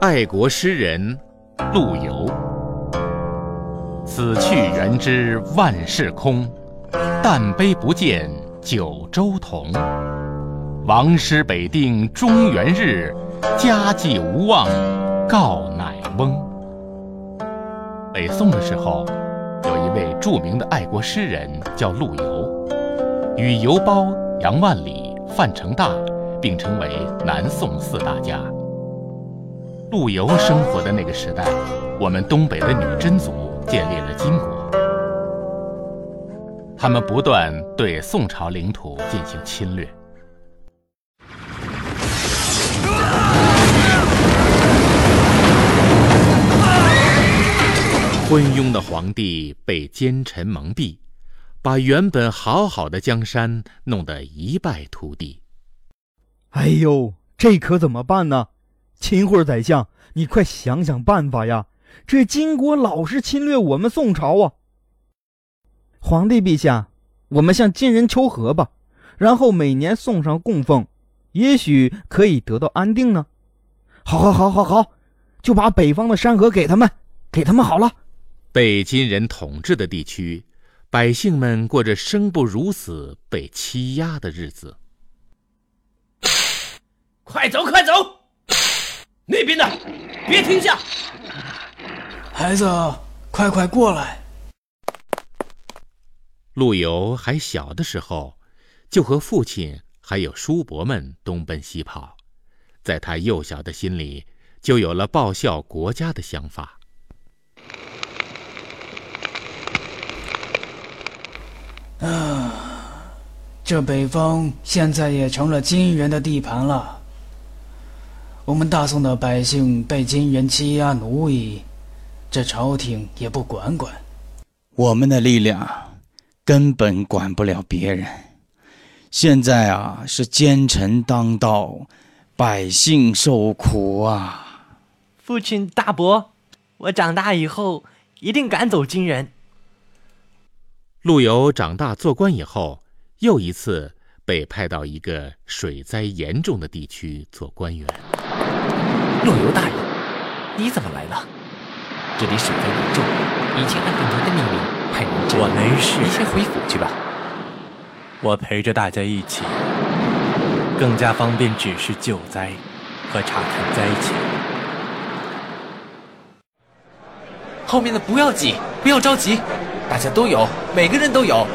爱国诗人陆游。此去元知万事空，但悲不见九州同。王师北定中原日，家祭无忘告乃翁。北宋的时候，有一位著名的爱国诗人叫陆游，与游褒、杨万里、范成大并称为南宋四大家。陆游生活的那个时代，我们东北的女真族建立了金国，他们不断对宋朝领土进行侵略。昏庸的皇帝被奸臣蒙蔽，把原本好好的江山弄得一败涂地。哎呦，这可怎么办呢？秦桧宰相，你快想想办法呀！这金国老是侵略我们宋朝啊！皇帝陛下，我们向金人求和吧，然后每年送上供奉，也许可以得到安定呢。好，好，好，好，好，就把北方的山河给他们，给他们好了。被金人统治的地区，百姓们过着生不如死、被欺压的日子。快走，快走！那边的，别停下！孩子，快快过来！陆游还小的时候，就和父亲还有叔伯们东奔西跑，在他幼小的心里，就有了报效国家的想法。啊，这北方现在也成了金人的地盘了。我们大宋的百姓被金人欺压奴役，这朝廷也不管管。我们的力量根本管不了别人。现在啊，是奸臣当道，百姓受苦啊！父亲大伯，我长大以后一定赶走金人。陆游长大做官以后，又一次被派到一个水灾严重的地区做官员。陆游大人，你怎么来了？这里水灾严重，已经按照您的命令派人。我没事，你先回府去吧。我陪着大家一起，更加方便指示救灾和查看灾情。后面的不要挤，不要着急，大家都有，每个人都有。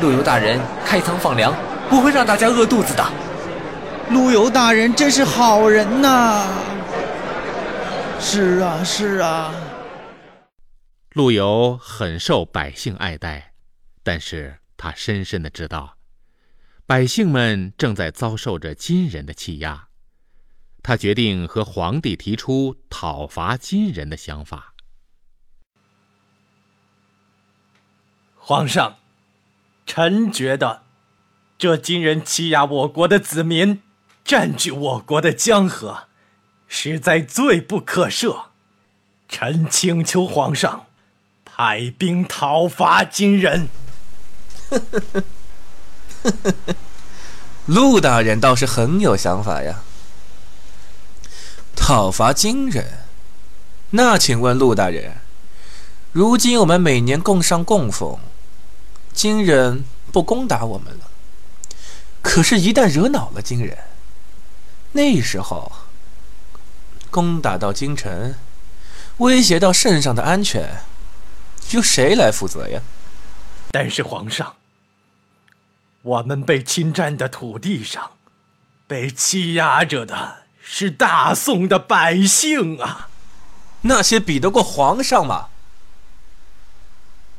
陆游大人开仓放粮，不会让大家饿肚子的。陆游大人真是好人呐！是啊，是啊。陆游很受百姓爱戴，但是他深深的知道，百姓们正在遭受着金人的欺压。他决定和皇帝提出讨伐金人的想法。皇上，臣觉得，这金人欺压我国的子民。占据我国的江河，实在罪不可赦。臣请求皇上派兵讨伐金人。呵呵呵，呵呵呵，陆大人倒是很有想法呀。讨伐金人，那请问陆大人，如今我们每年供上供奉，金人不攻打我们了，可是，一旦惹恼了金人。那时候，攻打到京城，威胁到圣上的安全，由谁来负责呀？但是皇上，我们被侵占的土地上，被欺压着的是大宋的百姓啊！那些比得过皇上吗？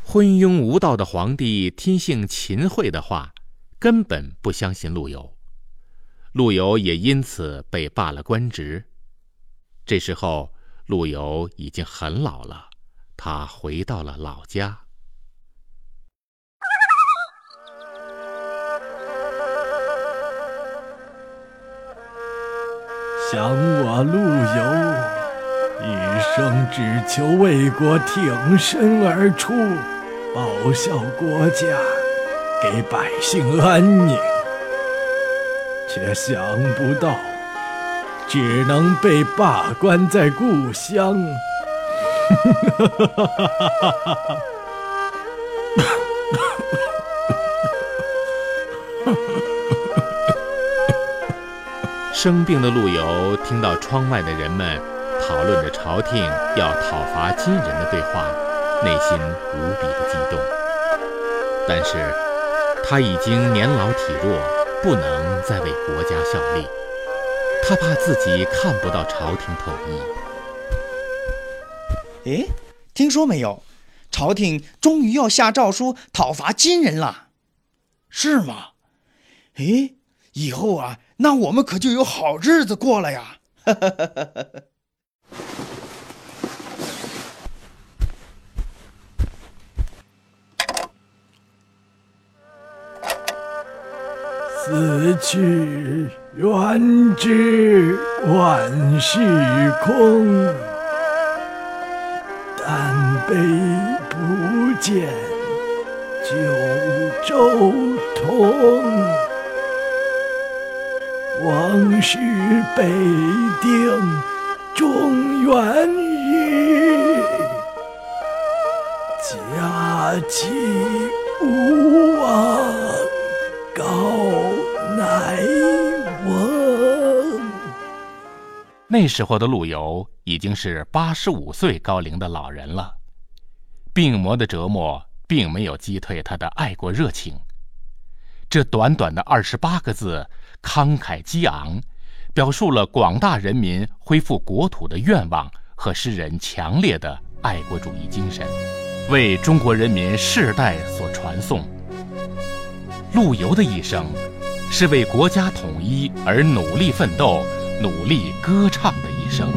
昏庸无道的皇帝听信秦桧的话，根本不相信陆游。陆游也因此被罢了官职。这时候，陆游已经很老了，他回到了老家。想我陆游，一生只求为国挺身而出，报效国家，给百姓安宁。却想不到，只能被罢官在故乡。生病的陆游听到窗外的人们讨论着朝廷要讨伐金人的对话，内心无比的激动。但是，他已经年老体弱，不能再为国家效力。他怕自己看不到朝廷统一。哎，听说没有？朝廷终于要下诏书讨伐金人了，是吗？哎，以后啊，那我们可就有好日子过了呀！哈哈哈哈哈。死去元知万事空，但悲不见九州同。王师北定中原日，家祭无忘那时候的陆游已经是八十五岁高龄的老人了，病魔的折磨并没有击退他的爱国热情。这短短的二十八个字，慷慨激昂，表述了广大人民恢复国土的愿望和诗人强烈的爱国主义精神，为中国人民世代所传颂。陆游的一生。是为国家统一而努力奋斗、努力歌唱的一生。